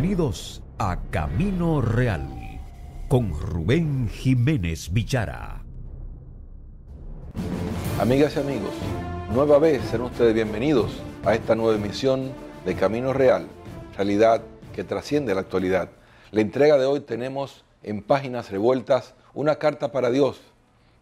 Bienvenidos a Camino Real con Rubén Jiménez Vichara. Amigas y amigos, nueva vez serán ustedes bienvenidos a esta nueva emisión de Camino Real, realidad que trasciende la actualidad. La entrega de hoy tenemos en páginas revueltas una carta para Dios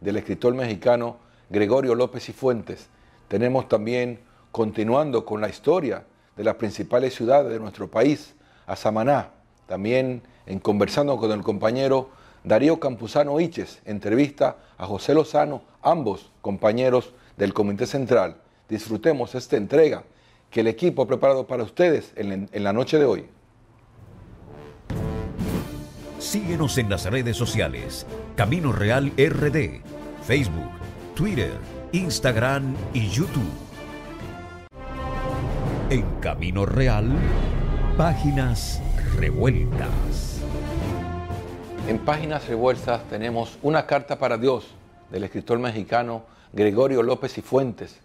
del escritor mexicano Gregorio López y Fuentes. Tenemos también, continuando con la historia de las principales ciudades de nuestro país, a Samaná. También en conversando con el compañero Darío Campuzano Iches, entrevista a José Lozano, ambos compañeros del Comité Central. Disfrutemos esta entrega que el equipo ha preparado para ustedes en, en la noche de hoy. Síguenos en las redes sociales. Camino Real RD, Facebook, Twitter, Instagram y YouTube. En Camino Real Páginas revueltas. En Páginas revueltas tenemos una carta para Dios del escritor mexicano Gregorio López y Fuentes.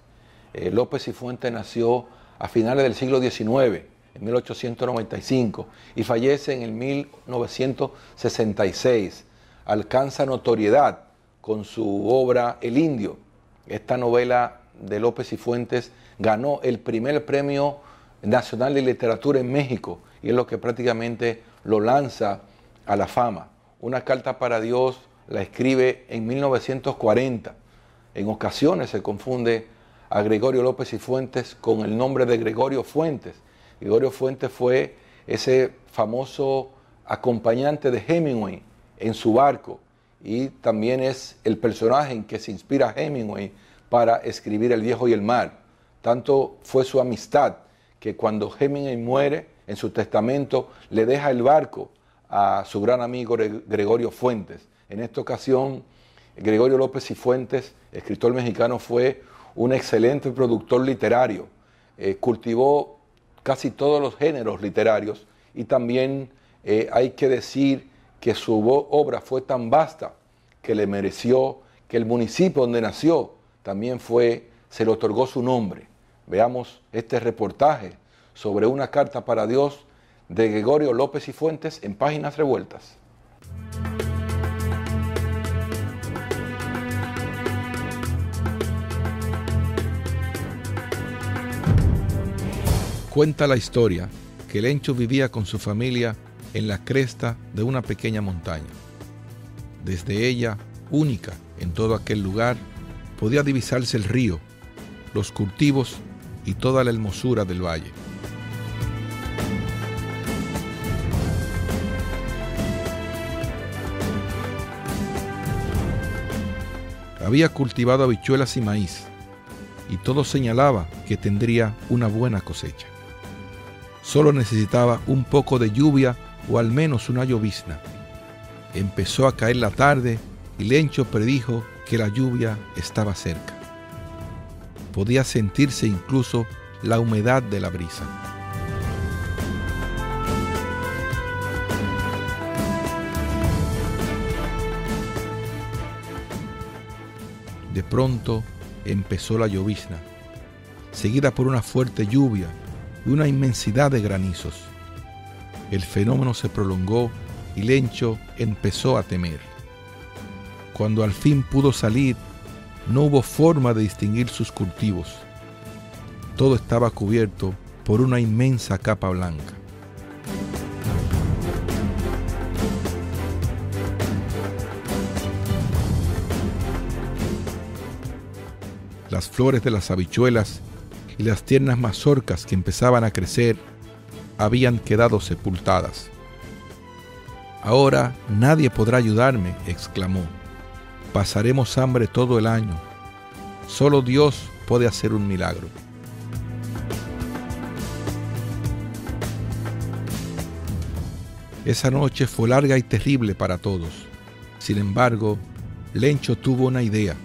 Eh, López y Fuentes nació a finales del siglo XIX, en 1895, y fallece en el 1966. Alcanza notoriedad con su obra El Indio. Esta novela de López y Fuentes ganó el primer premio Nacional de Literatura en México y es lo que prácticamente lo lanza a la fama. Una carta para Dios la escribe en 1940. En ocasiones se confunde a Gregorio López y Fuentes con el nombre de Gregorio Fuentes. Gregorio Fuentes fue ese famoso acompañante de Hemingway en su barco y también es el personaje en que se inspira Hemingway para escribir El viejo y el mar. Tanto fue su amistad que cuando Hemingway muere, en su testamento le deja el barco a su gran amigo Gregorio Fuentes. En esta ocasión, Gregorio López y Fuentes, escritor mexicano, fue un excelente productor literario. Eh, cultivó casi todos los géneros literarios y también eh, hay que decir que su obra fue tan vasta que le mereció que el municipio donde nació también fue, se le otorgó su nombre. Veamos este reportaje sobre una carta para Dios de Gregorio López y Fuentes en páginas revueltas. Cuenta la historia que Lencho vivía con su familia en la cresta de una pequeña montaña. Desde ella, única en todo aquel lugar, podía divisarse el río, los cultivos y toda la hermosura del valle. Había cultivado habichuelas y maíz, y todo señalaba que tendría una buena cosecha. Solo necesitaba un poco de lluvia o al menos una llovizna. Empezó a caer la tarde y Lencho predijo que la lluvia estaba cerca. Podía sentirse incluso la humedad de la brisa. De pronto empezó la llovizna, seguida por una fuerte lluvia y una inmensidad de granizos. El fenómeno se prolongó y Lencho empezó a temer. Cuando al fin pudo salir, no hubo forma de distinguir sus cultivos. Todo estaba cubierto por una inmensa capa blanca. Las flores de las habichuelas y las tiernas mazorcas que empezaban a crecer habían quedado sepultadas. Ahora nadie podrá ayudarme, exclamó. Pasaremos hambre todo el año. Solo Dios puede hacer un milagro. Esa noche fue larga y terrible para todos. Sin embargo, Lencho tuvo una idea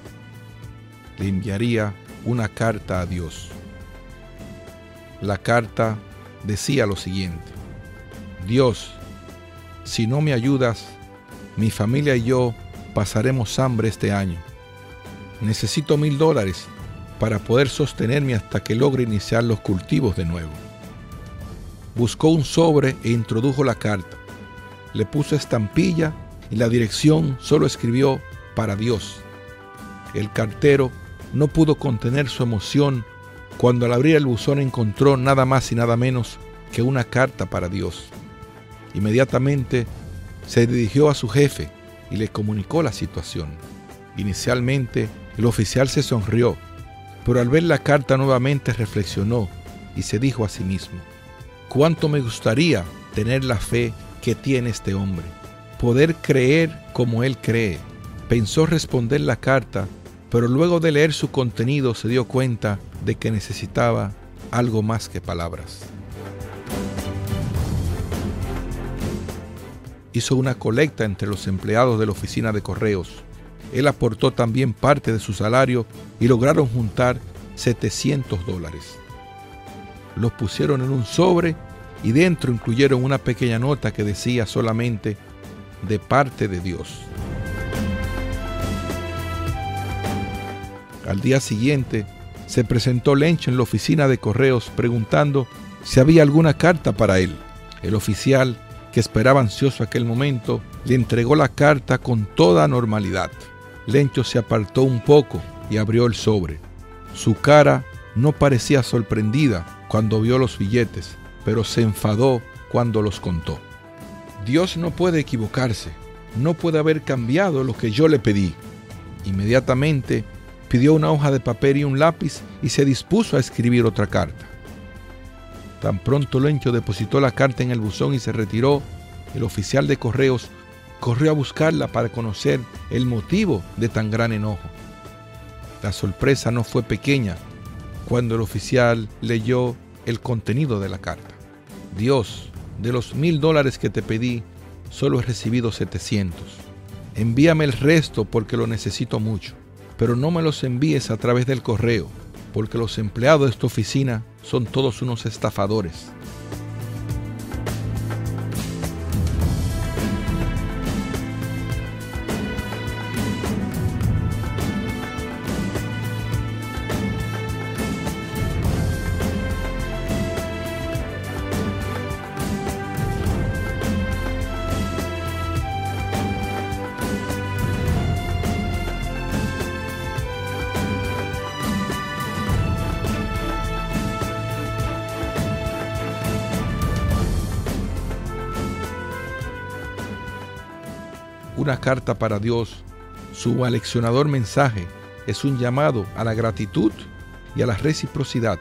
le enviaría una carta a Dios. La carta decía lo siguiente, Dios, si no me ayudas, mi familia y yo pasaremos hambre este año. Necesito mil dólares para poder sostenerme hasta que logre iniciar los cultivos de nuevo. buscó un sobre e introdujo la carta. Le puso estampilla y la dirección solo escribió para Dios. El cartero no pudo contener su emoción cuando al abrir el buzón encontró nada más y nada menos que una carta para Dios. Inmediatamente se dirigió a su jefe y le comunicó la situación. Inicialmente, el oficial se sonrió, pero al ver la carta nuevamente reflexionó y se dijo a sí mismo, cuánto me gustaría tener la fe que tiene este hombre, poder creer como él cree. Pensó responder la carta, pero luego de leer su contenido se dio cuenta de que necesitaba algo más que palabras. Hizo una colecta entre los empleados de la oficina de correos. Él aportó también parte de su salario y lograron juntar 700 dólares. Los pusieron en un sobre y dentro incluyeron una pequeña nota que decía solamente de parte de Dios. Al día siguiente, se presentó Lench en la oficina de correos preguntando si había alguna carta para él. El oficial, que esperaba ansioso aquel momento, le entregó la carta con toda normalidad. Lencho se apartó un poco y abrió el sobre. Su cara no parecía sorprendida cuando vio los billetes, pero se enfadó cuando los contó. Dios no puede equivocarse, no puede haber cambiado lo que yo le pedí. Inmediatamente pidió una hoja de papel y un lápiz y se dispuso a escribir otra carta. Tan pronto Lencho depositó la carta en el buzón y se retiró, el oficial de correos corrió a buscarla para conocer el motivo de tan gran enojo. La sorpresa no fue pequeña cuando el oficial leyó el contenido de la carta. Dios, de los mil dólares que te pedí, solo he recibido 700. Envíame el resto porque lo necesito mucho pero no me los envíes a través del correo, porque los empleados de esta oficina son todos unos estafadores. Una carta para Dios, su aleccionador mensaje es un llamado a la gratitud y a la reciprocidad.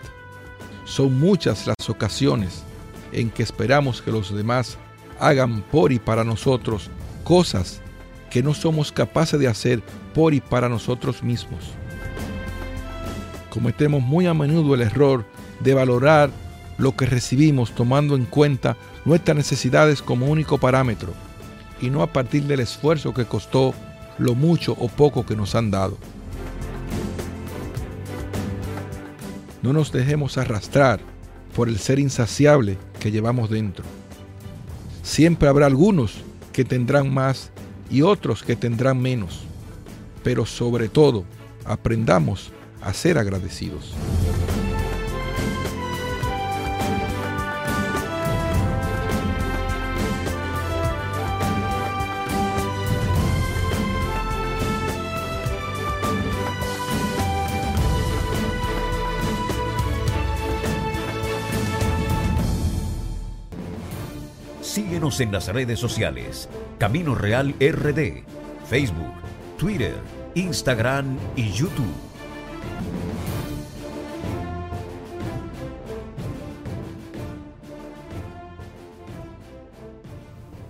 Son muchas las ocasiones en que esperamos que los demás hagan por y para nosotros cosas que no somos capaces de hacer por y para nosotros mismos. Cometemos muy a menudo el error de valorar lo que recibimos tomando en cuenta nuestras necesidades como único parámetro y no a partir del esfuerzo que costó lo mucho o poco que nos han dado. No nos dejemos arrastrar por el ser insaciable que llevamos dentro. Siempre habrá algunos que tendrán más y otros que tendrán menos, pero sobre todo aprendamos a ser agradecidos. Síguenos en las redes sociales. Camino Real RD, Facebook, Twitter, Instagram y YouTube.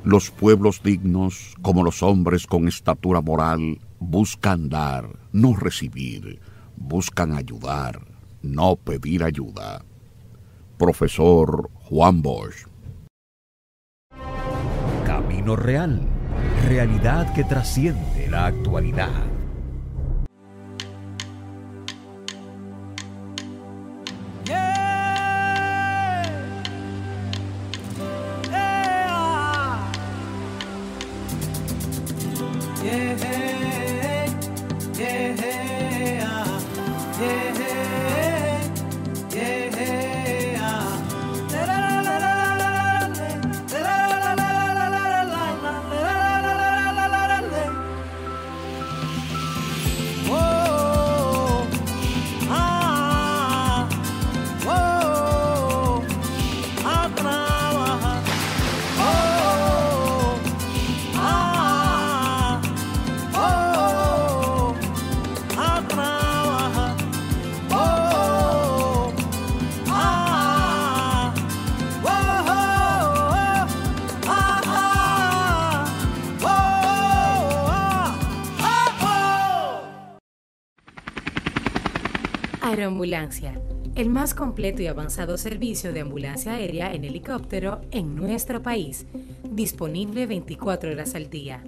Los pueblos dignos, como los hombres con estatura moral, buscan dar, no recibir, buscan ayudar, no pedir ayuda. Profesor Juan Bosch real, realidad que trasciende la actualidad. Aeroambulancia, el más completo y avanzado servicio de ambulancia aérea en helicóptero en nuestro país, disponible 24 horas al día.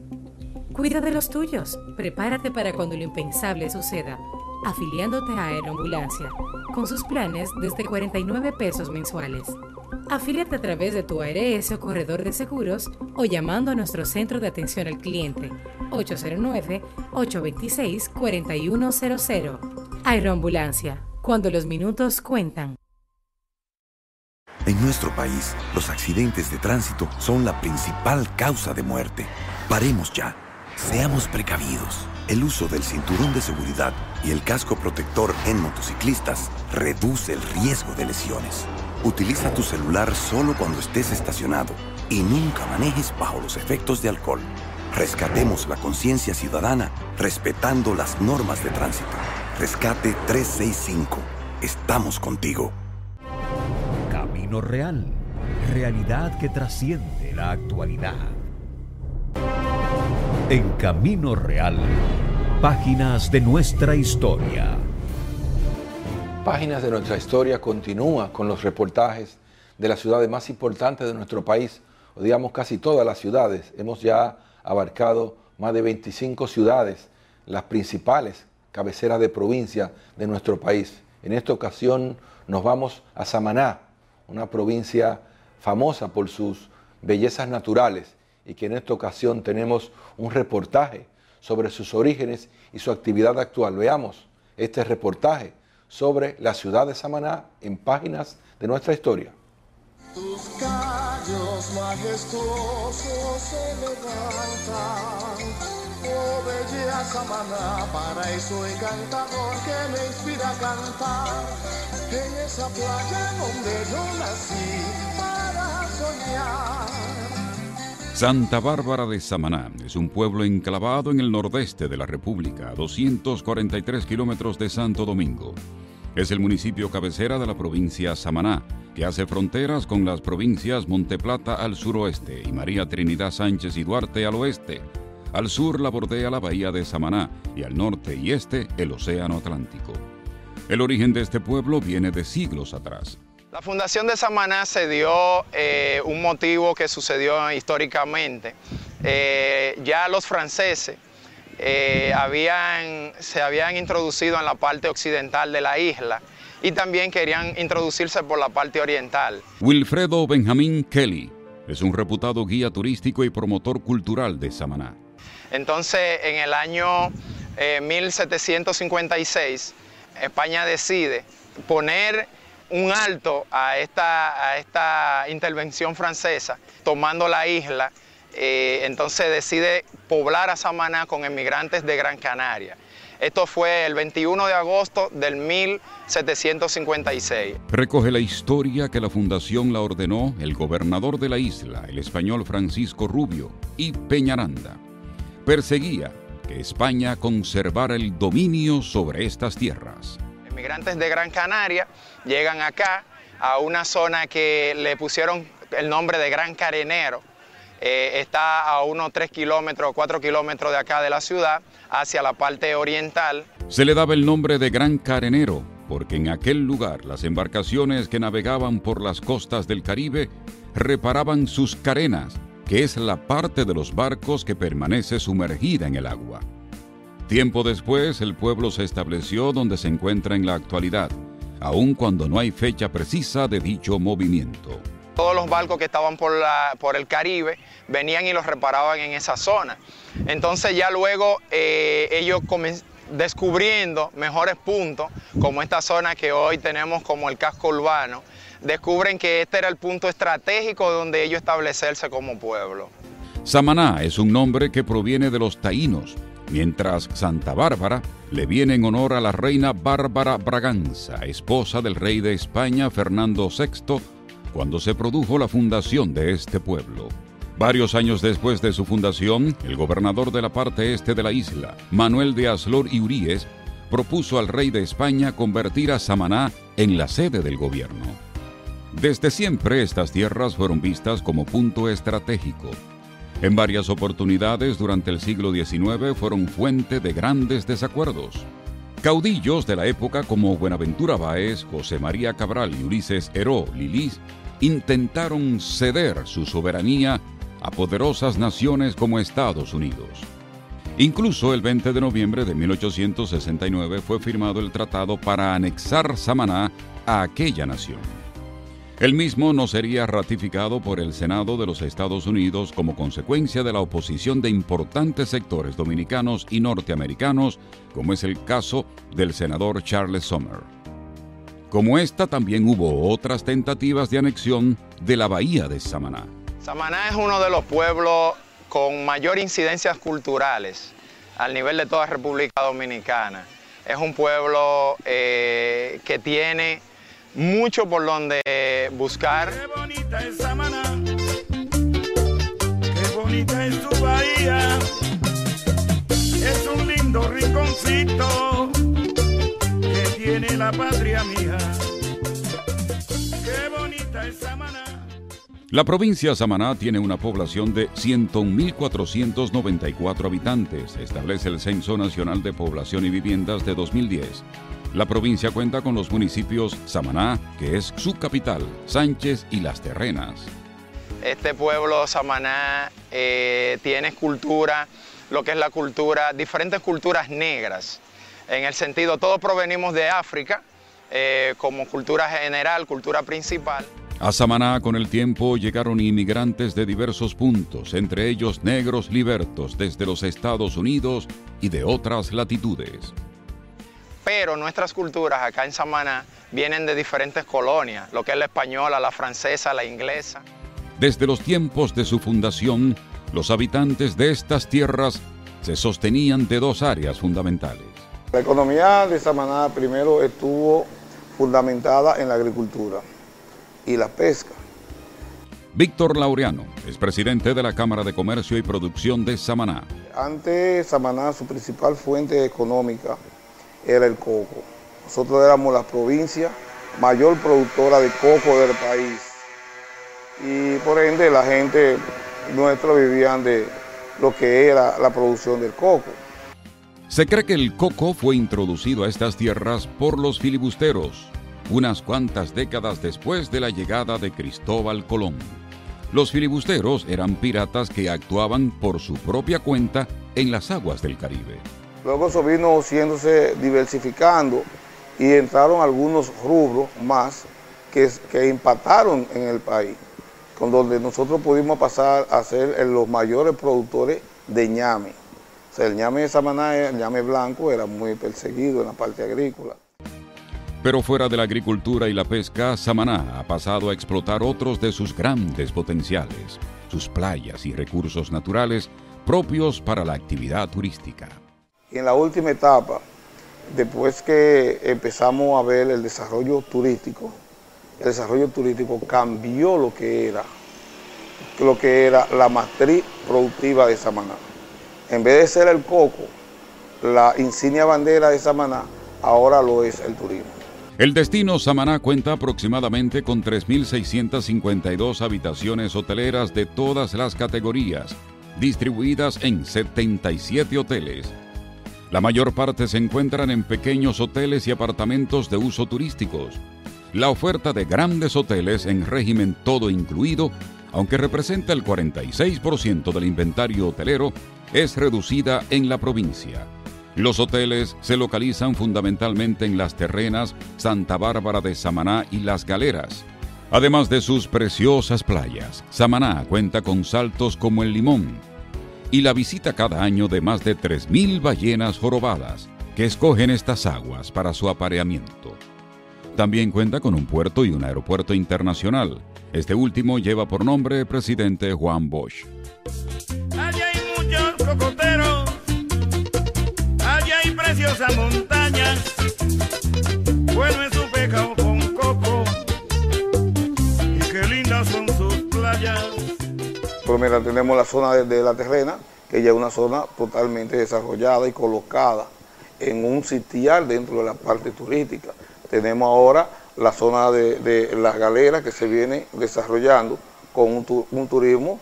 Cuida de los tuyos, prepárate para cuando lo impensable suceda, afiliándote a Aeroambulancia, con sus planes desde 49 pesos mensuales. Afíliate a través de tu ARS o corredor de seguros o llamando a nuestro centro de atención al cliente 809-826-4100. Aeroambulancia, cuando los minutos cuentan. En nuestro país, los accidentes de tránsito son la principal causa de muerte. Paremos ya. Seamos precavidos. El uso del cinturón de seguridad y el casco protector en motociclistas reduce el riesgo de lesiones. Utiliza tu celular solo cuando estés estacionado y nunca manejes bajo los efectos de alcohol. Rescatemos la conciencia ciudadana respetando las normas de tránsito. Rescate 365. Estamos contigo. Camino Real. Realidad que trasciende la actualidad. En Camino Real. Páginas de nuestra historia. Páginas de nuestra historia continúa con los reportajes de las ciudades más importantes de nuestro país, o digamos casi todas las ciudades. Hemos ya abarcado más de 25 ciudades, las principales cabeceras de provincia de nuestro país. En esta ocasión nos vamos a Samaná, una provincia famosa por sus bellezas naturales y que en esta ocasión tenemos un reportaje sobre sus orígenes y su actividad actual. Veamos este reportaje sobre la ciudad de Samaná en páginas de nuestra historia. Tus callos majestuosos se levantan, bella que me inspira a cantar. En esa playa donde yo nací para soñar. Santa Bárbara de Samaná es un pueblo enclavado en el nordeste de la República, a 243 kilómetros de Santo Domingo. Es el municipio cabecera de la provincia Samaná, que hace fronteras con las provincias Monteplata al suroeste y María Trinidad Sánchez y Duarte al oeste. Al sur la bordea la bahía de Samaná y al norte y este el Océano Atlántico. El origen de este pueblo viene de siglos atrás. La fundación de Samaná se dio eh, un motivo que sucedió históricamente. Eh, ya los franceses eh, habían, se habían introducido en la parte occidental de la isla y también querían introducirse por la parte oriental. Wilfredo Benjamín Kelly es un reputado guía turístico y promotor cultural de Samaná. Entonces, en el año 1756, España decide poner un alto a esta, a esta intervención francesa, tomando la isla, eh, entonces decide poblar a Samaná con emigrantes de Gran Canaria. Esto fue el 21 de agosto del 1756. Recoge la historia que la fundación la ordenó el gobernador de la isla, el español Francisco Rubio, y Peñaranda. Perseguía que España conservara el dominio sobre estas tierras. Emigrantes de Gran Canaria llegan acá a una zona que le pusieron el nombre de Gran Carenero. Eh, está a unos 3 kilómetros o 4 kilómetros de acá de la ciudad, hacia la parte oriental. Se le daba el nombre de Gran Carenero porque en aquel lugar las embarcaciones que navegaban por las costas del Caribe reparaban sus carenas, que es la parte de los barcos que permanece sumergida en el agua. Tiempo después, el pueblo se estableció donde se encuentra en la actualidad, aun cuando no hay fecha precisa de dicho movimiento. Todos los barcos que estaban por, la, por el Caribe venían y los reparaban en esa zona. Entonces ya luego eh, ellos descubriendo mejores puntos, como esta zona que hoy tenemos como el casco urbano, descubren que este era el punto estratégico donde ellos establecerse como pueblo. Samaná es un nombre que proviene de los taínos, mientras Santa Bárbara le viene en honor a la reina Bárbara Braganza, esposa del rey de España Fernando VI, cuando se produjo la fundación de este pueblo. Varios años después de su fundación, el gobernador de la parte este de la isla, Manuel de Aslor y Uríes, propuso al rey de España convertir a Samaná en la sede del gobierno. Desde siempre estas tierras fueron vistas como punto estratégico. En varias oportunidades durante el siglo XIX fueron fuente de grandes desacuerdos. Caudillos de la época como Buenaventura Báez, José María Cabral y Ulises Heró Lilís intentaron ceder su soberanía a poderosas naciones como Estados Unidos. Incluso el 20 de noviembre de 1869 fue firmado el tratado para anexar Samaná a aquella nación. El mismo no sería ratificado por el Senado de los Estados Unidos como consecuencia de la oposición de importantes sectores dominicanos y norteamericanos, como es el caso del senador Charles Summer. Como esta, también hubo otras tentativas de anexión de la bahía de Samaná. Samaná es uno de los pueblos con mayor incidencias culturales al nivel de toda República Dominicana. Es un pueblo eh, que tiene mucho por donde buscar. Qué bonita es Samaná, qué bonita es tu bahía, es un lindo rinconcito que tiene la patria mía. Qué bonita es Samaná. La provincia de Samaná tiene una población de 101.494 habitantes, establece el Censo Nacional de Población y Viviendas de 2010. La provincia cuenta con los municipios Samaná, que es su capital, Sánchez y Las Terrenas. Este pueblo Samaná eh, tiene cultura, lo que es la cultura, diferentes culturas negras. En el sentido, todos provenimos de África, eh, como cultura general, cultura principal. A Samaná con el tiempo llegaron inmigrantes de diversos puntos, entre ellos negros libertos desde los Estados Unidos y de otras latitudes. Pero nuestras culturas acá en Samaná vienen de diferentes colonias, lo que es la española, la francesa, la inglesa. Desde los tiempos de su fundación, los habitantes de estas tierras se sostenían de dos áreas fundamentales. La economía de Samaná primero estuvo fundamentada en la agricultura y la pesca. Víctor Laureano es presidente de la Cámara de Comercio y Producción de Samaná. Antes Samaná, su principal fuente económica era el coco. Nosotros éramos la provincia mayor productora de coco del país. Y por ende la gente nuestra vivían de lo que era la producción del coco. Se cree que el coco fue introducido a estas tierras por los filibusteros, unas cuantas décadas después de la llegada de Cristóbal Colón. Los filibusteros eran piratas que actuaban por su propia cuenta en las aguas del Caribe. Luego eso vino siéndose diversificando y entraron algunos rubros más que, que impactaron en el país, con donde nosotros pudimos pasar a ser los mayores productores de ñame. O sea, el ñame de Samaná, el ñame blanco, era muy perseguido en la parte agrícola. Pero fuera de la agricultura y la pesca, Samaná ha pasado a explotar otros de sus grandes potenciales, sus playas y recursos naturales propios para la actividad turística. Y en la última etapa, después que empezamos a ver el desarrollo turístico, el desarrollo turístico cambió lo que era, lo que era la matriz productiva de Samaná. En vez de ser el coco, la insignia bandera de Samaná, ahora lo es el turismo. El destino Samaná cuenta aproximadamente con 3.652 habitaciones hoteleras de todas las categorías, distribuidas en 77 hoteles. La mayor parte se encuentran en pequeños hoteles y apartamentos de uso turísticos. La oferta de grandes hoteles en régimen todo incluido, aunque representa el 46% del inventario hotelero, es reducida en la provincia. Los hoteles se localizan fundamentalmente en Las Terrenas, Santa Bárbara de Samaná y Las Galeras. Además de sus preciosas playas, Samaná cuenta con saltos como el Limón y la visita cada año de más de 3.000 ballenas jorobadas que escogen estas aguas para su apareamiento. También cuenta con un puerto y un aeropuerto internacional. Este último lleva por nombre presidente Juan Bosch. Allá hay muchos cocoteros, allá hay preciosas montañas, Tenemos la zona de, la terrena, que ya es una zona totalmente desarrollada y colocada en un sitial dentro de la parte turística. Tenemos ahora la zona de, las galeras que se viene desarrollando con un, tu- un turismo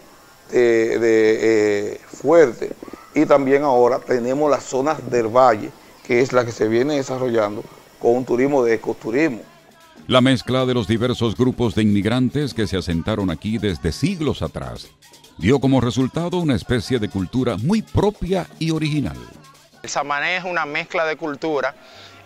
de, eh, fuerte. Y también ahora tenemos las zonas del valle que es la que se viene desarrollando con un turismo de ecoturismo. La mezcla de los diversos grupos de inmigrantes que se asentaron aquí desde siglos atrás dio como resultado una especie de cultura muy propia y original. El Samané es una mezcla de cultura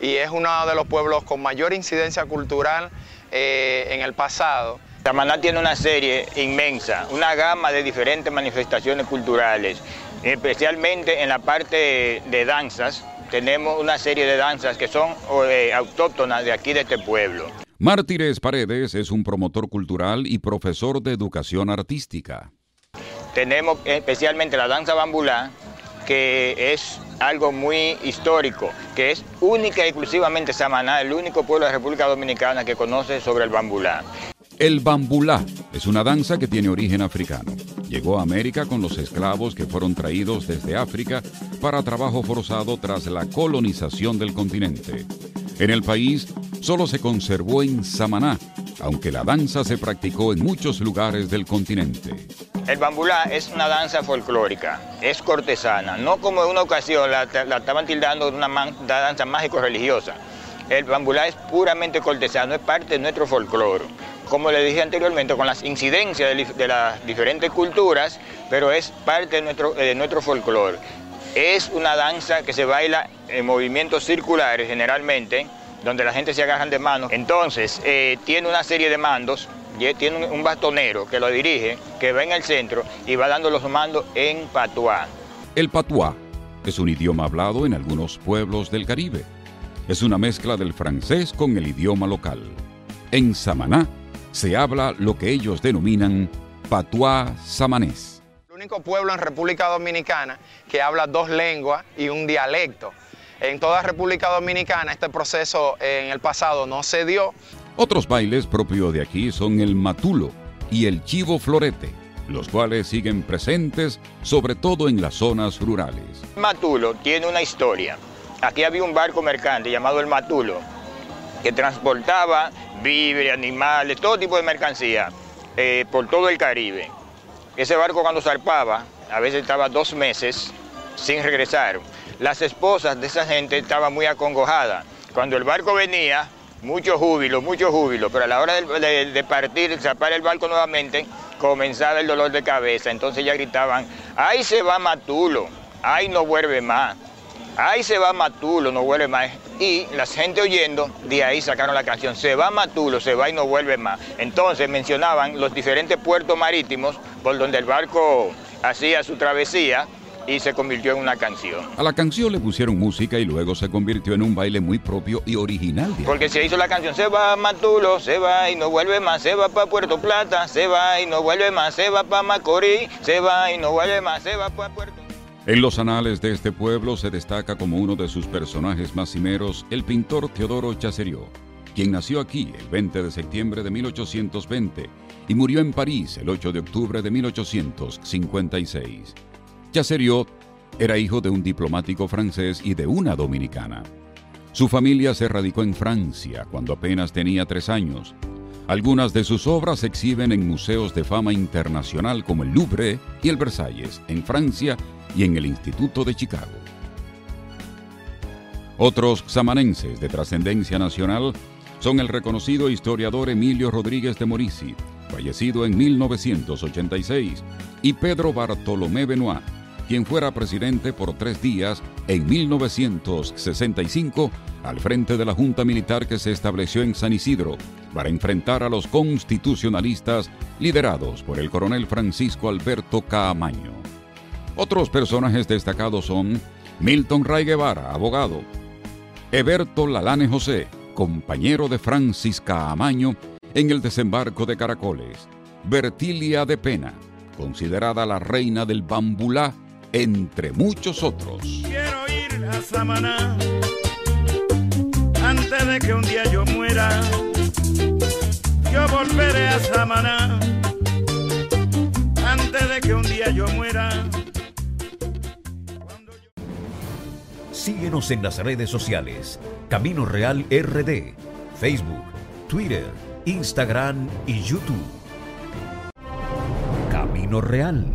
y es uno de los pueblos con mayor incidencia cultural eh, en el pasado. Samaná tiene una serie inmensa, una gama de diferentes manifestaciones culturales, especialmente en la parte de danzas. Tenemos una serie de danzas que son eh, autóctonas de aquí de este pueblo. Mártires Paredes es un promotor cultural y profesor de educación artística. Tenemos especialmente la danza bambulá, que es algo muy histórico, que es única y exclusivamente Samaná, el único pueblo de la República Dominicana que conoce sobre el bambulá. El bambulá es una danza que tiene origen africano. Llegó a América con los esclavos que fueron traídos desde África para trabajo forzado tras la colonización del continente. En el país solo se conservó en Samaná, aunque la danza se practicó en muchos lugares del continente. El bambulá es una danza folclórica, es cortesana, no como en una ocasión la, estaban tildando de una, danza mágico-religiosa. El bambulá es puramente cortesano, es parte de nuestro folclore. Como le dije anteriormente, con las incidencias de, las diferentes culturas, pero es parte de nuestro, de nuestro folclore. Es una danza que se baila en movimientos circulares generalmente, donde la gente se agarran de manos. Entonces, eh, tiene una serie de mandos, tiene un bastonero que lo dirige, que va en el centro y va dando los mandos en patuá. El patuá es un idioma hablado en algunos pueblos del Caribe. Es una mezcla del francés con el idioma local. En Samaná se habla lo que ellos denominan patuá samanés. El único pueblo en República Dominicana que habla dos lenguas y un dialecto. En toda República Dominicana este proceso en el pasado no se dio. Otros bailes propios de aquí son el matulo y el chivo florete, los cuales siguen presentes sobre todo en las zonas rurales. Matulo tiene una historia. Aquí había un barco mercante llamado el Matulo que transportaba víveres, animales, todo tipo de mercancía eh, por todo el Caribe. Ese barco cuando zarpaba, a veces estaba dos meses sin regresar. Las esposas de esa gente estaban muy acongojadas. Cuando el barco venía, mucho júbilo, mucho júbilo, pero a la hora de, partir, de zapar el barco nuevamente, comenzaba el dolor de cabeza. Entonces ya gritaban, ¡ay se va Matulo! ¡ay no vuelve más! ¡ay se va Matulo, no vuelve más! Y la gente oyendo, de ahí sacaron la canción, se va Matulo, se va y no vuelve más. Entonces mencionaban los diferentes puertos marítimos por donde el barco hacía su travesía y se convirtió en una canción. A la canción le pusieron música y luego se convirtió en un baile muy propio y original. Porque se hizo la canción Se va a Matulo, se va y no vuelve más, se va para Puerto Plata, se va y no vuelve más, se va para Macorís, se va y no vuelve más, se va para Puerto en los anales de este pueblo se destaca como uno de sus personajes más cimeros el pintor Teodoro Chasseriot, quien nació aquí el 20 de septiembre de 1820 y murió en París el 8 de octubre de 1856. Chasseriot era hijo de un diplomático francés y de una dominicana. Su familia se radicó en Francia cuando apenas tenía tres años. Algunas de sus obras se exhiben en museos de fama internacional como el Louvre y el Versalles, en Francia y en el Instituto de Chicago. Otros samanenses de trascendencia nacional son el reconocido historiador Emilio Rodríguez de Morici, fallecido en 1986, y Pedro Bartolomé Benoit, quien fuera presidente por tres días en 1965 al frente de la Junta Militar que se estableció en San Isidro para enfrentar a los constitucionalistas liderados por el coronel Francisco Alberto Caamaño. Otros personajes destacados son Milton Ray Guevara, abogado, Eberto Lalane José, compañero de Francis Caamaño en el desembarco de Caracoles, Bertilia de Pena, considerada la reina del bambulá entre muchos otros. Quiero ir a Samaná antes de que un día yo muera. Yo volveré a Samaná antes de que un día yo muera. Síguenos en las redes sociales. Camino Real RD, Facebook, Twitter, Instagram y YouTube. Camino Real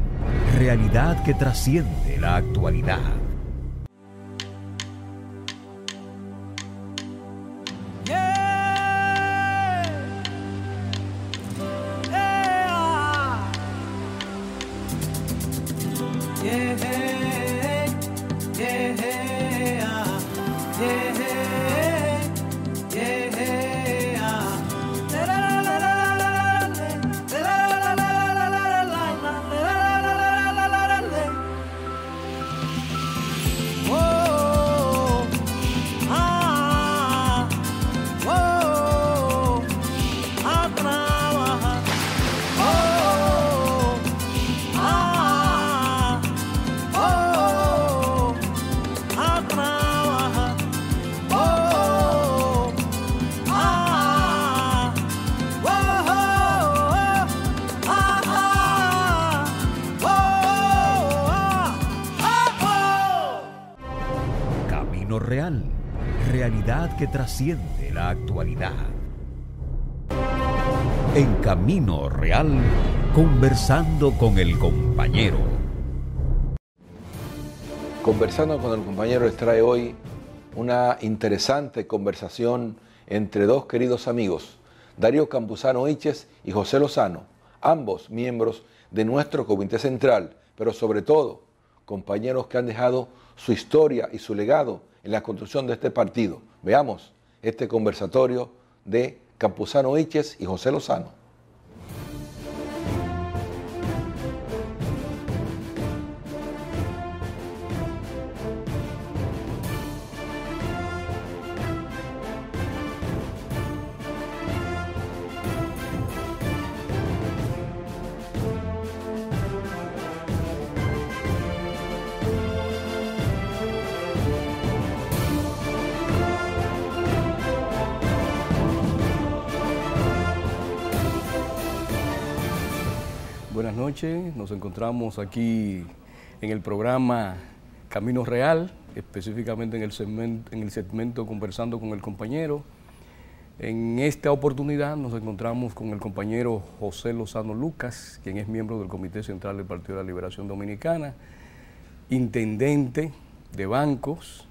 realidad que trasciende la actualidad. Real, realidad que trasciende la actualidad. En Camino Real, conversando con el compañero. Conversando con el compañero les trae hoy una interesante conversación entre dos queridos amigos, Darío Campuzano Iches y José Lozano, ambos miembros de nuestro comité central, pero sobre todo compañeros que han dejado su historia y su legado en la construcción de este partido. Veamos este conversatorio de Campuzano Iches y José Lozano. Buenas noches, nos encontramos aquí en el programa Camino Real, específicamente en el, segmento, en el segmento Conversando con el compañero. En esta oportunidad nos encontramos con el compañero José Lozano Lucas, quien es miembro del Comité Central del Partido de la Liberación Dominicana, intendente de bancos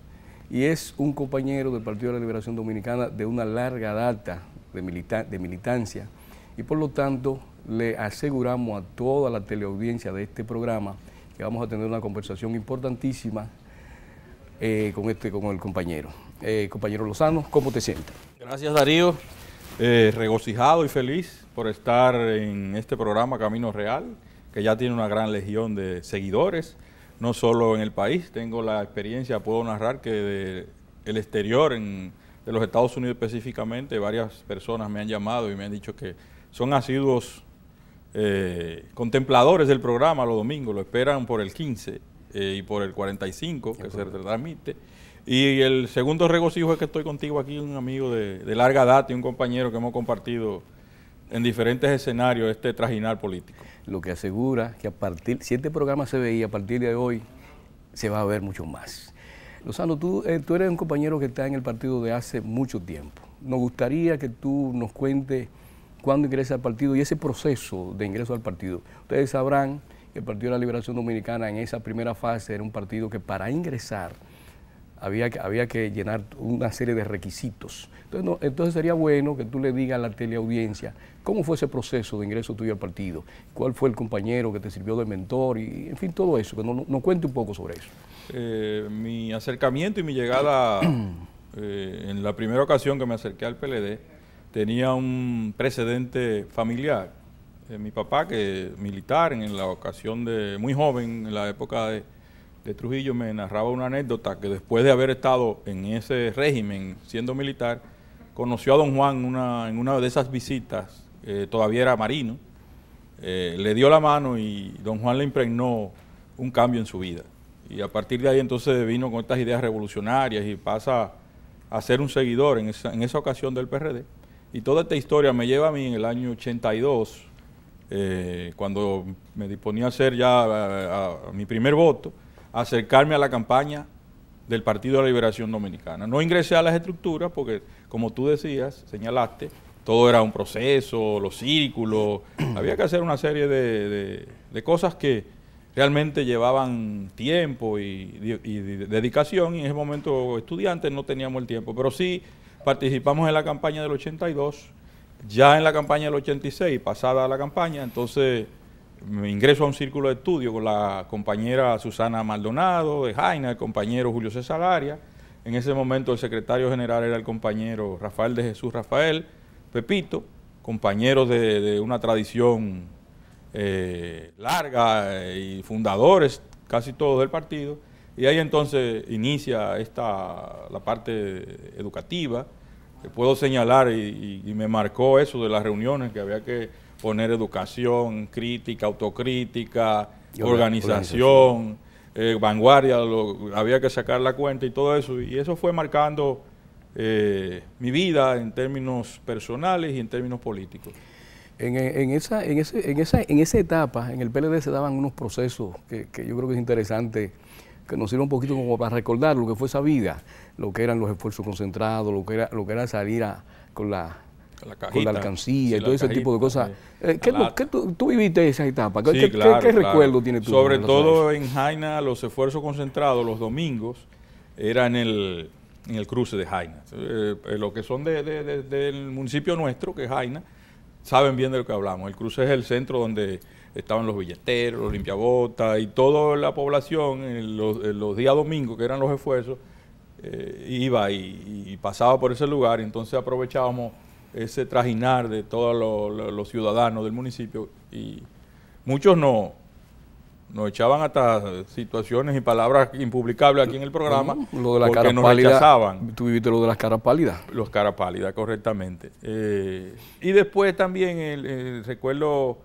y es un compañero del Partido de la Liberación Dominicana de una larga data de, milita de militancia y por lo tanto le aseguramos a toda la teleaudiencia de este programa que vamos a tener una conversación importantísima eh, con, este, con el compañero. Eh, compañero Lozano, ¿cómo te sientes? Gracias Darío, eh, regocijado y feliz por estar en este programa Camino Real, que ya tiene una gran legión de seguidores, no solo en el país, tengo la experiencia, puedo narrar que de el exterior, en, de los Estados Unidos específicamente, varias personas me han llamado y me han dicho que son asiduos eh, contempladores del programa los domingos, lo esperan por el 15 eh, y por el 45 que se transmite. Y el segundo regocijo es que estoy contigo aquí, un amigo de, de, larga data y un compañero que hemos compartido en diferentes escenarios este trajinar político. Lo que asegura que a partir, si este programa se veía, a partir de hoy se va a ver mucho más. Lozano, tú, eh, tú eres un compañero que está en el partido de hace mucho tiempo. Nos gustaría que tú nos cuentes cuándo ingresa al partido y ese proceso de ingreso al partido. Ustedes sabrán que el Partido de la Liberación Dominicana en esa primera fase era un partido que para ingresar había que, había que llenar una serie de requisitos. Entonces, no, entonces sería bueno que tú le digas a la teleaudiencia cómo fue ese proceso de ingreso tuyo al partido, cuál fue el compañero que te sirvió de mentor y en fin todo eso, que nos no cuente un poco sobre eso. Eh, mi acercamiento y mi llegada eh, en la primera ocasión que me acerqué al PLD, tenía un precedente familiar. Eh, mi papá, que militar en la ocasión de, muy joven, en la época de, Trujillo, me narraba una anécdota que después de haber estado en ese régimen siendo militar, conoció a don Juan una, en una de esas visitas, eh, todavía era marino, eh, le dio la mano y don Juan le impregnó un cambio en su vida. Y a partir de ahí entonces vino con estas ideas revolucionarias y pasa a ser un seguidor en esa, en esa ocasión del PRD. Y toda esta historia me lleva a mí en el año 82, eh, cuando me disponía a hacer ya mi primer voto, a acercarme a la campaña del Partido de la Liberación Dominicana. No ingresé a las estructuras porque, como tú decías, señalaste, todo era un proceso, los círculos, había que hacer una serie de, cosas que realmente llevaban tiempo y, y, dedicación y en ese momento estudiantes no teníamos el tiempo, pero sí participamos en la campaña del 82, ya en la campaña del 86, pasada la campaña, entonces me ingreso a un círculo de estudio con la compañera Susana Maldonado de Jaina, el compañero Julio César Arias. En ese momento el secretario general era el compañero Rafael de Jesús Rafael, Pepito, compañeros de, una tradición eh, larga eh, y fundadores casi todos del partido. Y ahí entonces inicia esta, la parte educativa. que Puedo señalar y, me marcó eso de las reuniones que había que poner educación, crítica, autocrítica, organización, eh, vanguardia, lo- había que sacar la cuenta y todo eso. Y eso fue marcando eh, mi vida en términos personales y en términos políticos. En, en esa, en, ese, en, esa, en esa etapa, en el PLD se daban unos procesos que, que yo creo que es interesante, que nos sirve un poquito como para recordar lo que fue esa vida, lo que eran los esfuerzos concentrados, lo que era, lo que era salir a- con la Con la con cajita, la alcancía sí, y todo ese tipo de cosas. sí, Eh, ¿qué tú- lata. qué tú, tú viviste esa etapa? ¿Qué, Sí, claro, qué claro. recuerdo tienes tú? Sobre todo en Jaina, los esfuerzos concentrados los domingos era en el, en el cruce de Jaina. Eh, eh, los que son de- de- de- del municipio nuestro, que es Jaina, saben bien de lo que hablamos. El cruce es el centro donde estaban los billeteros, los limpiabotas y toda la población en los, en los días domingos, que eran los esfuerzos, eh, iba y, y pasaba por ese lugar. y entonces aprovechábamos ese trajinar de todos los, los- los ciudadanos del municipio y muchos no nos echaban hasta situaciones y palabras impublicables aquí en el programa lo de la porque cara nos pálida. rechazaban Tú viviste lo de las caras pálidas. los cara pálida, correctamente. Eh, y después también el, el- recuerdo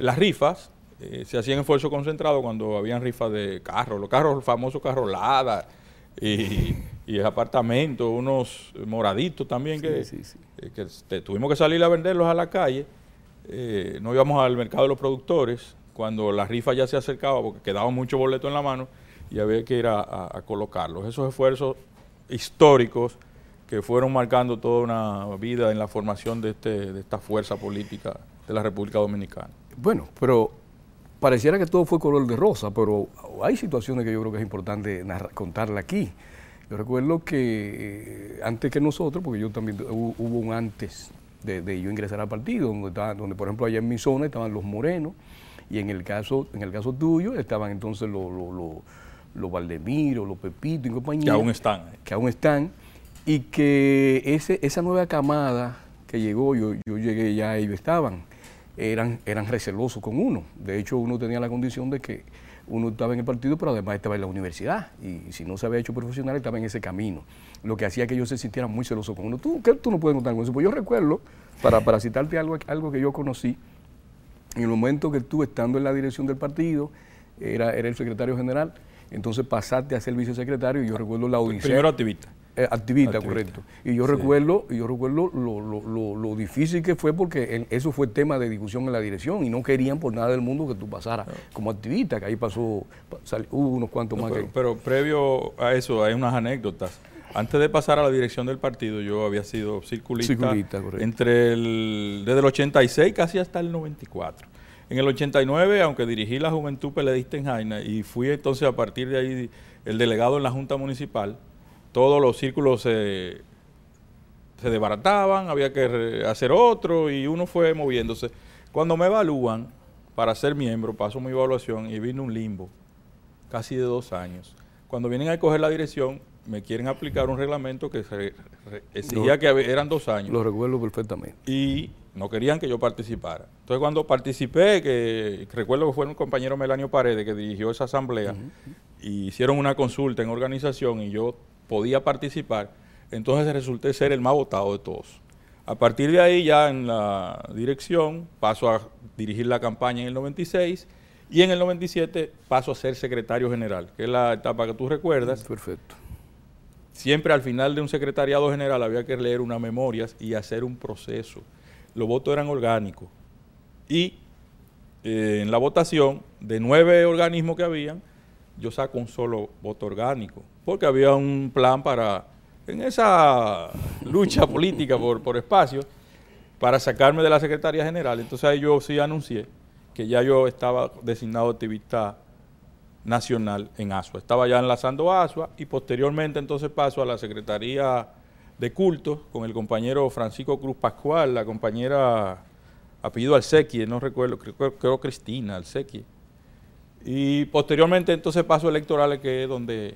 las rifas, eh, se hacían esfuerzos concentrados cuando habían rifas de carros, los carros, el famoso carro Lada y, y apartamentos, unos moraditos también que, eh, que te- tuvimos que salir a venderlos a la calle. Eh, no íbamos al mercado de los productores cuando la rifa ya se acercaba porque quedaba mucho boleto en la mano y había que ir a, a- a colocarlos. Esos esfuerzos históricos que fueron marcando toda una vida en la formación de, este, de esta fuerza política de la República Dominicana. Bueno, pero pareciera que todo fue color de rosa, pero hay situaciones que yo creo que es importante contarla aquí. Yo recuerdo que eh, antes que nosotros, porque yo también hubo, hubo un antes de, de yo ingresar al partido, donde, estaba- donde por ejemplo allá en mi zona estaban los morenos, y en el caso, en el caso tuyo estaban entonces los, los, los, los Valdemiro, los Pepito y compañía. Que aún están. Que aún están. Y que ese, esa nueva camada que llegó, yo, yo llegué ya, ellos estaban, eran, eran recelosos con uno. De hecho, uno tenía la condición de que uno estaba en el partido, pero además estaba en la universidad. Y si no se había hecho profesional, estaba en ese camino. Lo que hacía que ellos se sintieran muy celosos con uno. ¿Tú, ¿Qué tú no puedes contar con eso? Pues yo recuerdo, para, para citarte algo, algo que yo conocí, en el momento que estuve estando en la dirección del partido, era, era el secretario general, entonces pasaste a ser vicesecretario y yo recuerdo la odisea. Primero activista. Eh, activista, correcto. Y yo Sí. recuerdo, y yo recuerdo lo, lo- lo- lo difícil que fue porque el- eso fue tema de discusión en la dirección y no querían por nada del mundo que tú pasaras como activista, que ahí pasó, sal- hubo unos cuantos más Pero, que... pero previo a eso hay unas anécdotas. Antes de pasar a la dirección del partido, yo había sido circulista, Circulista, entre el, desde el 86 casi hasta el 94. En el 89, aunque dirigí la juventud peledista en Jaina y fui entonces a partir de ahí el delegado en la Junta Municipal, todos los círculos se, se desbarataban, había que re- hacer otro y uno fue moviéndose. Cuando me evalúan para ser miembro, paso mi evaluación y vino un limbo, casi de dos años. Cuando vienen a coger la dirección, me quieren aplicar un reglamento que se re- exigía que eran dos años Lo recuerdo perfectamente. y no querían que yo participara. Entonces cuando participé, que recuerdo que fue un compañero Melanio Paredes que dirigió esa asamblea, y hicieron una consulta en organización y yo podía participar, entonces resulté ser el más votado de todos. A partir de ahí ya en la dirección paso a dirigir la campaña en el 96 y en el 97 paso a ser secretario general, que es la etapa que tú recuerdas. Perfecto. Siempre al final de un secretariado general había que leer unas memorias y hacer un proceso. Los votos eran orgánicos. Y eh, en la votación, de nueve organismos que habían, yo saco un solo voto orgánico. Porque había un plan para, en esa lucha política por, por espacio, para sacarme de la Secretaría General. Entonces ahí yo sí anuncié que ya yo estaba designado activista nacional en ASUA. Estaba ya enlazando ASUA y posteriormente entonces paso a la Secretaría de Cultos con el compañero Francisco Cruz Pascual, la compañera apellido Alsequi, no recuerdo, creo, creo Cristina Alsequi. Y posteriormente entonces paso electorales que es donde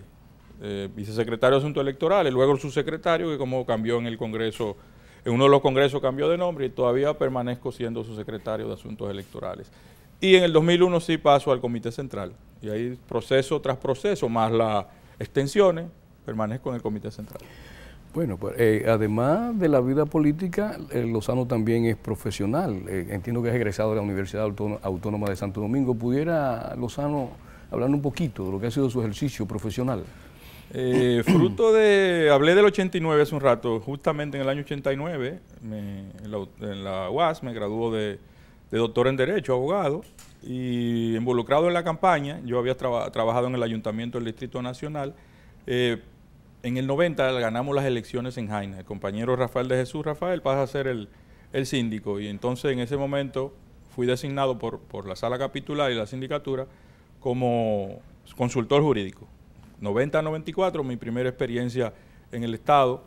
eh, vicesecretario de Asuntos Electorales, luego su secretario que como cambió en el Congreso, en uno de los congresos cambió de nombre y todavía permanezco siendo su secretario de Asuntos Electorales. Y en el 2001 sí paso al Comité Central. Y ahí proceso tras proceso, más las extensiones, permanezco en el Comité Central. Bueno, pues eh, además de la vida política, Lozano también es profesional. Eh, entiendo que es egresado de la Universidad Autónoma de Santo Domingo. ¿Pudiera Lozano hablar un poquito de lo que ha sido su ejercicio profesional? Eh, fruto de, hablé del 89 hace un rato, justamente en el año 89, en, la, UAS me graduó de, doctor en Derecho, abogado, y involucrado en la campaña, yo había trabajado en el Ayuntamiento del Distrito Nacional, en el 90 ganamos las elecciones en Jaina. El compañero Rafael de Jesús Rafael pasa a ser el, síndico y entonces en ese momento fui designado por, por la sala capitular y la sindicatura como consultor jurídico. 90-94, mi primera experiencia en el Estado.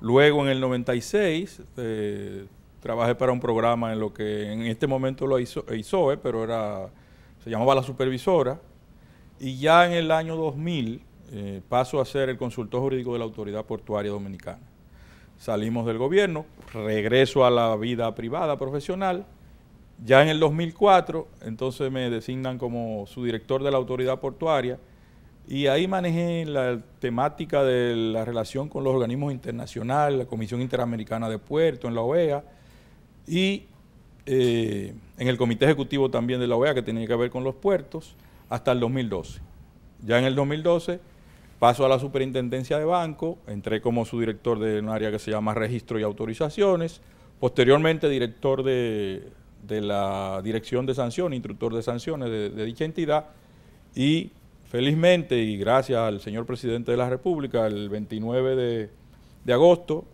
Luego en el 96 eh, trabajé para un programa en lo que en este momento lo hizo ISOE, pero era, se llamaba La Supervisora. Y ya en el año 2000 eh, paso a ser el consultor jurídico de la Autoridad Portuaria Dominicana. Salimos del gobierno, regreso a la vida privada, profesional. Ya en el 2004, entonces me designan como su director de la Autoridad Portuaria y ahí manejé la temática de la relación con los organismos internacionales, la Comisión Interamericana de Puertos, en la OEA, y eh, en el Comité Ejecutivo también de la OEA, que tenía que ver con los puertos, hasta el 2012. Ya en el 2012 Paso a la superintendencia de banco, entré como su director de un área que se llama registro y autorizaciones, posteriormente director de, la dirección de sanciones, instructor de sanciones de, dicha entidad y felizmente y gracias al señor presidente de la República, el 29 de, agosto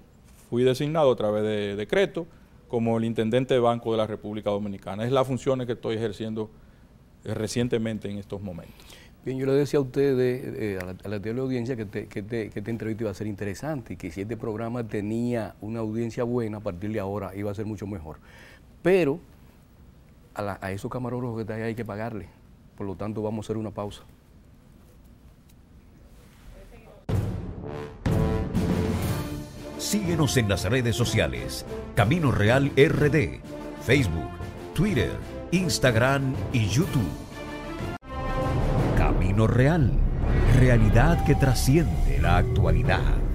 fui designado a través de decreto como el intendente de banco de la República Dominicana. Es la función que estoy ejerciendo eh, recientemente en estos momentos. Bien, yo le decía a ustedes, eh, a, la, teleaudiencia, que, que, esta entrevista iba a ser interesante y que si este programa tenía una audiencia buena, a partir de ahora iba a ser mucho mejor. Pero a, esos camarógrafos que hay que pagarle. Por lo tanto, vamos a hacer una pausa. Síguenos en las redes sociales. Camino Real RD, Facebook, Twitter, Instagram y YouTube real, realidad que trasciende la actualidad.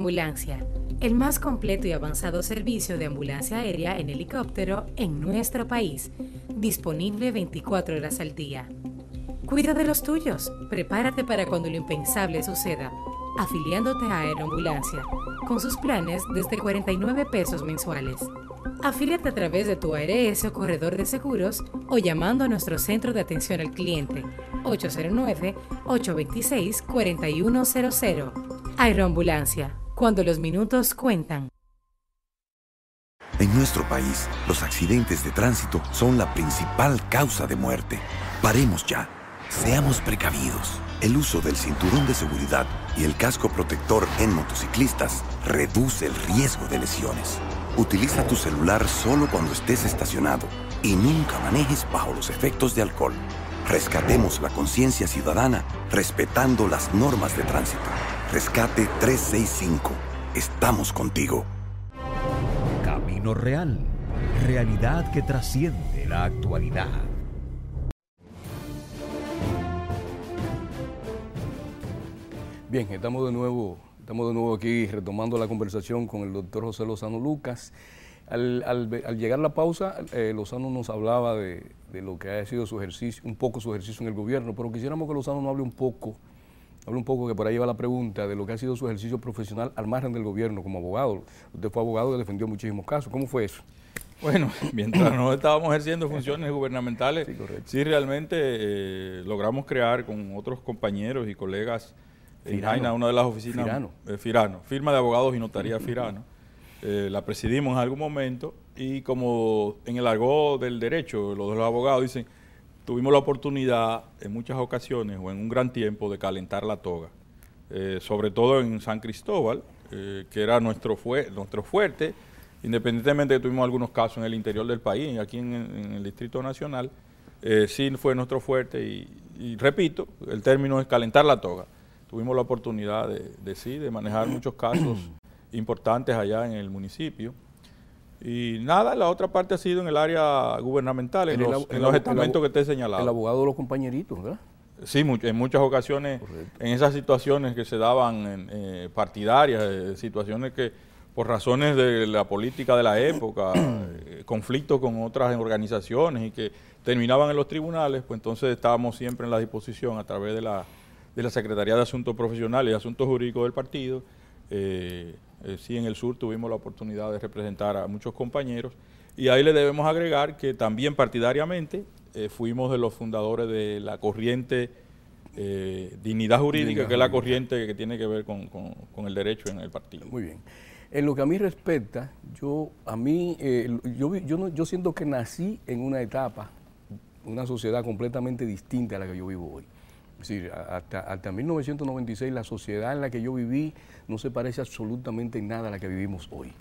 Aeroambulancia, el más completo y avanzado servicio de ambulancia aérea en helicóptero en nuestro país, disponible 24 horas al día. Cuida de los tuyos, prepárate para cuando lo impensable suceda, afiliándote a Aeroambulancia, con sus planes desde 49 pesos mensuales. Afíliate a través de tu ARS o corredor de seguros o llamando a nuestro centro de atención al cliente. 809-826-4100. Aeroambulancia, cuando los minutos cuentan. En nuestro país, los accidentes de tránsito son la principal causa de muerte. Paremos ya. Seamos precavidos. El uso del cinturón de seguridad y el casco protector en motociclistas reduce el riesgo de lesiones. Utiliza tu celular solo cuando estés estacionado y nunca manejes bajo los efectos de alcohol. Rescatemos la conciencia ciudadana respetando las normas de tránsito. Rescate 365. Estamos contigo. Camino Real. Realidad que trasciende la actualidad. Bien, estamos de nuevo, estamos de nuevo aquí retomando la conversación con el doctor José Lozano Lucas. Al, al- al llegar la pausa, eh, Lozano nos hablaba de, de lo que ha sido su ejercicio, un poco su ejercicio en el gobierno, pero quisiéramos que Lozano nos hable un poco, hable un poco, que por ahí va la pregunta, de lo que ha sido su ejercicio profesional al margen del gobierno como abogado. Usted fue abogado y defendió muchísimos casos. ¿Cómo fue eso? Bueno, mientras no estábamos ejerciendo funciones gubernamentales, sí, realmente eh, logramos crear con otros compañeros y colegas en Firano. Jaina, una de las oficinas. Firano. eh, Firano, firma de abogados y notaría Firano. Eh, la presidimos en algún momento y como en el argot del derecho, los de los abogados dicen, tuvimos la oportunidad en muchas ocasiones o en un gran tiempo de calentar la toga. Eh, sobre todo en San Cristóbal, eh, que era nuestro, fue, nuestro fuerte, independientemente de que tuvimos algunos casos en el interior del país, aquí en, en el Distrito Nacional, eh, sí fue nuestro fuerte y, y repito, el término es calentar la toga. Tuvimos la oportunidad de, de sí, de manejar muchos casos importantes allá en el municipio. Y nada, la otra parte ha sido en el área gubernamental, en, los, en el los estamentos el que te he señalado. El abogado de los compañeritos, ¿verdad? Sí, much- en muchas ocasiones, en esas situaciones que se daban eh, partidarias, eh, situaciones que por razones de la política de la época, eh, conflictos con otras organizaciones y que terminaban en los tribunales, pues entonces estábamos siempre en la disposición a través de la, de la Secretaría de Asuntos Profesionales y Asuntos Jurídicos del partido. Eh, sí, en el sur tuvimos la oportunidad de representar a muchos compañeros y ahí le debemos agregar que también partidariamente eh, fuimos de los fundadores de la corriente eh, Dignidad Jurídica, Dignidad que es la corriente que tiene que ver con, con- con el derecho en el partido. Muy bien. En lo que a mí respecta, yo a mí yo, yo, no- yo siento que nací en una etapa, una sociedad completamente distinta a la que yo vivo hoy. A- hasta, hasta 1996 la sociedad en la que yo viví no se parece absolutamente en nada a la que vivimos hoy.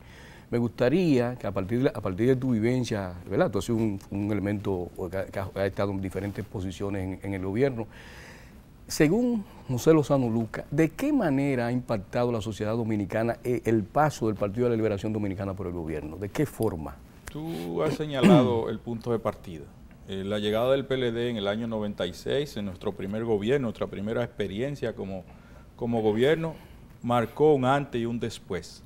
Me gustaría que a partir de, a partir de tu vivencia, ¿verdad? Tú has sido un, elemento que ha estado en diferentes posiciones en, en el gobierno. Según José Lozano Luca, ¿de qué manera ha impactado la sociedad dominicana eh, el paso del Partido de la Liberación Dominicana por el gobierno? ¿De qué forma? Tú has señalado el punto de partida. Eh, la llegada del PLD en el año 96, en nuestro primer gobierno, nuestra primera experiencia como, como gobierno, marcó un antes y un después.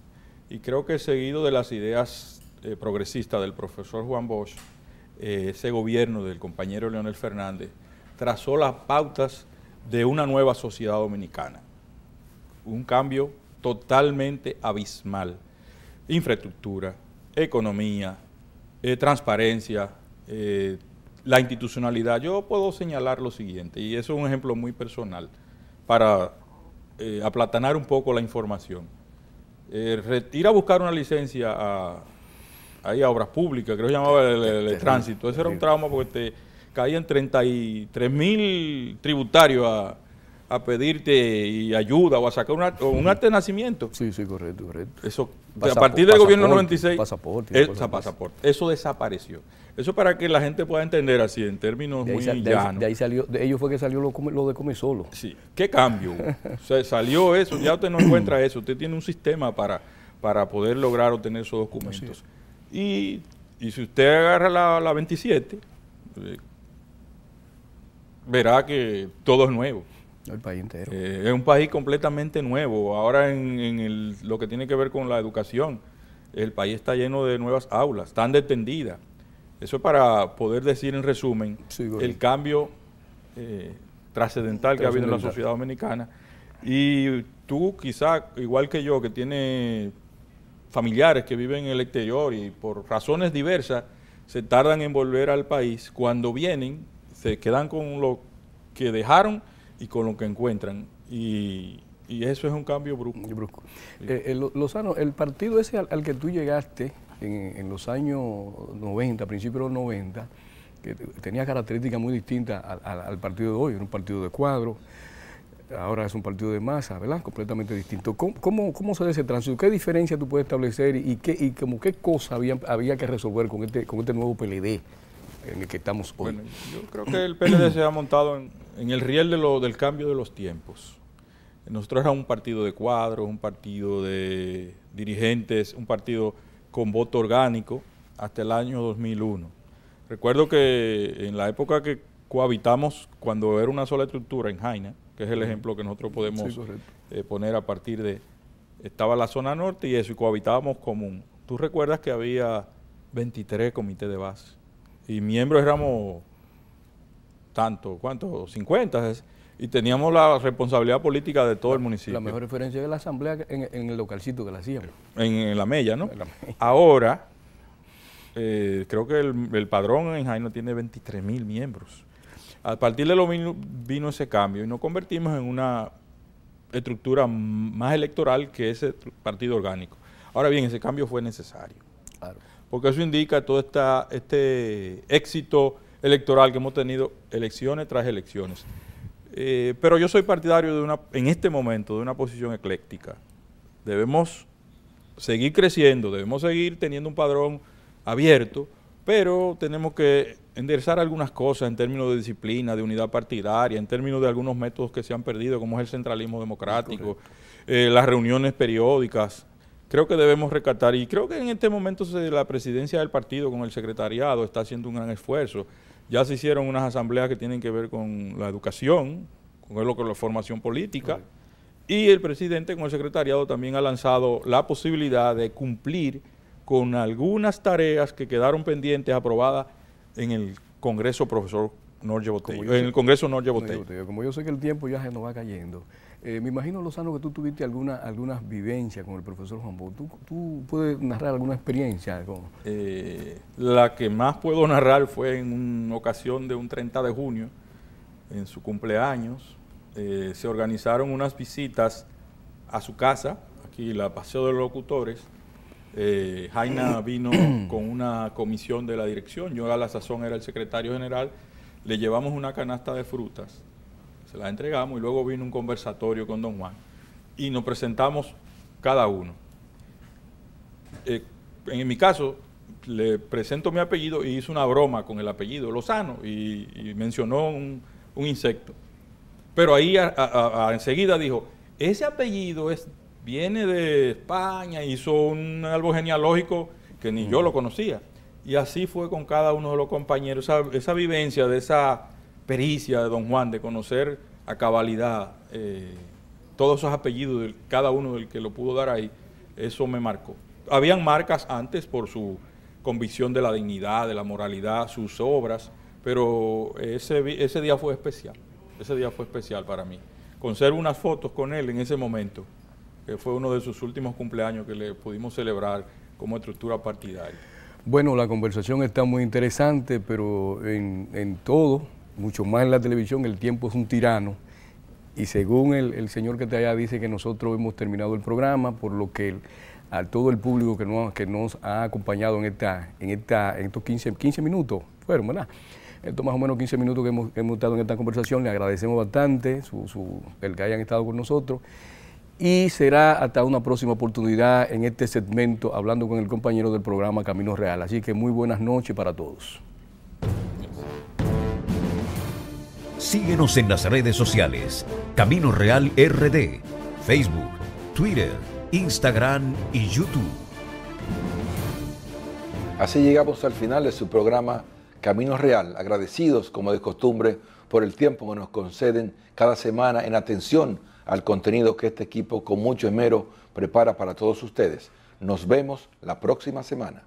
Y creo que seguido de las ideas eh, progresistas del profesor Juan Bosch, eh, ese gobierno del compañero Leonel Fernández trazó las pautas de una nueva sociedad dominicana. Un cambio totalmente abismal. Infraestructura, economía, transparencia, la institucionalidad. Yo puedo señalar lo siguiente, y eso es un ejemplo muy personal, para eh, aplatanar un poco la información. Eh, ir a buscar una licencia a, ahí a obras públicas, creo que llamaba el, el- tránsito. Eso era un trauma porque te caían 33 mil tributarios a, a pedirte y ayuda o a sacar una- o un acta de nacimiento. Sí, sí, correcto, correcto. Eso, a partir del gobierno pasaporte, 96, pasaporte y eh, pasaporte, eso desapareció. Eso para que la gente pueda entender así, en términos De muy ahí- llanos. de ahí salió, de ellos fue que salió lo, lo de Come Solo. Sí. ¿Qué cambio? sea, salió eso, ya usted no encuentra eso, usted tiene un sistema para, para poder lograr obtener esos documentos. Y, y si usted agarra la, la 27, eh, verá que todo es nuevo. El país entero. Eh, es un país completamente nuevo. Ahora en, en el- lo que tiene que ver con la educación, el país está lleno de nuevas aulas, están detendidas. Eso es para poder decir en resumen el cambio eh, trascendental que ha habido en la sociedad dominicana. Y tú quizá, igual que yo, que tiene familiares que viven en el exterior y por razones diversas se tardan en volver al país, cuando vienen se quedan con lo que dejaron y con lo que encuentran. Y, y eso es un cambio brusco. Eh, eh, Lo- Lozano, el partido ese al, al que tú llegaste en, en los años 90, principios de los 90, que te- tenía características muy distintas al, al- al partido de hoy, era un partido de cuadro, ahora es un partido de masa, ¿verdad? Completamente distinto. ¿Cómo, cómo, cómo se da ese tránsito? ¿Qué diferencia tú puedes establecer y qué, y como qué cosa había, había que resolver con este, con este nuevo PLD en el que estamos hoy? Bueno, yo creo que el PLD se ha montado en, en el riel de lo, del cambio de los tiempos. Nosotros era un partido de cuadros, un partido de dirigentes, un partido con voto orgánico hasta el año 2001. Recuerdo que en la época que cohabitamos, cuando era una sola estructura en Jaina, que es el ejemplo que nosotros podemos eh, poner a partir de, estaba la zona norte y eso, y cohabitábamos común. Tú recuerdas que había 23 comités de base y miembros éramos tanto, ¿cuántos? 50 y teníamos la responsabilidad política de todo el municipio. La mejor referencia de la asamblea en, el localcito que la hacíamos. En, la Mella, ¿no? Ahora, eh, creo que el, padrón en Jaino tiene 23 mil miembros. A partir de lo vino, vino ese cambio y nos convertimos en una estructura más electoral que ese partido orgánico. Ahora bien, ese cambio fue necesario. Porque eso indica todo esta, este éxito electoral que hemos tenido elecciones tras elecciones. Eh, pero yo soy partidario de una, en este momento de una posición ecléctica. Debemos seguir creciendo, debemos seguir teniendo un padrón abierto, pero tenemos que enderezar algunas cosas en términos de disciplina, de unidad partidaria, en términos de algunos métodos que se han perdido, como es el centralismo democrático, eh, las reuniones periódicas. Creo que debemos recatar y creo que en este momento la presidencia del partido con el secretariado está haciendo un gran esfuerzo. Ya se hicieron unas asambleas que tienen que ver con la educación, con lo que la formación política, y el presidente con el secretariado también ha lanzado la posibilidad de cumplir con algunas tareas que quedaron pendientes aprobadas en el Congreso Profesor Norge Botello, en el Congreso Norge Botello. Como yo sé que el tiempo ya se nos va cayendo, eh, me imagino, Lozano, que tú tuviste alguna, algunas vivencias con el profesor Juan Bo. ¿Tú, puedes narrar alguna experiencia? Eh, la que más puedo narrar fue en una ocasión de un 30 de junio, en su cumpleaños. Eh, se organizaron unas visitas a su casa, aquí la Paseo de los Locutores, Jaina vino con una comisión de la dirección, yo a la sazón era el secretario general, le llevamos una canasta de frutas, se la entregamos y luego vino un conversatorio con don Juan y nos presentamos cada uno. Eh, en mi caso, le presento mi apellido y hizo una broma con el apellido Lozano y, mencionó un, insecto. Pero ahí enseguida dijo, ese apellido es viene de España, hizo un árbol genealógico que ni yo lo conocía. Y así fue con cada uno de los compañeros. Esa, vivencia de esa pericia de don Juan, de conocer a cabalidad eh, todos esos apellidos de cada uno del que lo pudo dar ahí, eso me marcó. Habían marcas antes por su convicción de la dignidad, de la moralidad, sus obras, pero ese, ese día fue especial. Ese día fue especial para mí. Conservo unas fotos con él en ese momento que fue uno de sus últimos cumpleaños que le pudimos celebrar como estructura partidaria. Bueno, la conversación está muy interesante, pero en, todo, mucho más en la televisión, el tiempo es un tirano. Y según el, señor que te allá dice que nosotros hemos terminado el programa, por lo que a todo el público que nos, que nos ha acompañado en, esta, en, esta, en estos 15, 15 minutos, fueron, ¿verdad? Estos más o menos 15 minutos que hemos, hemos estado en esta conversación, le agradecemos bastante su, el que hayan estado con nosotros y será hasta una próxima oportunidad en este segmento hablando con el compañero del programa Camino Real. Así que muy buenas noches para todos. Síguenos en las redes sociales, Camino Real RD, Facebook, Twitter, Instagram y YouTube. Así llegamos al final de su programa Camino Real, agradecidos como de costumbre por el tiempo que nos conceden cada semana en atención al contenido que este equipo con mucho esmero prepara para todos ustedes. Nos vemos la próxima semana.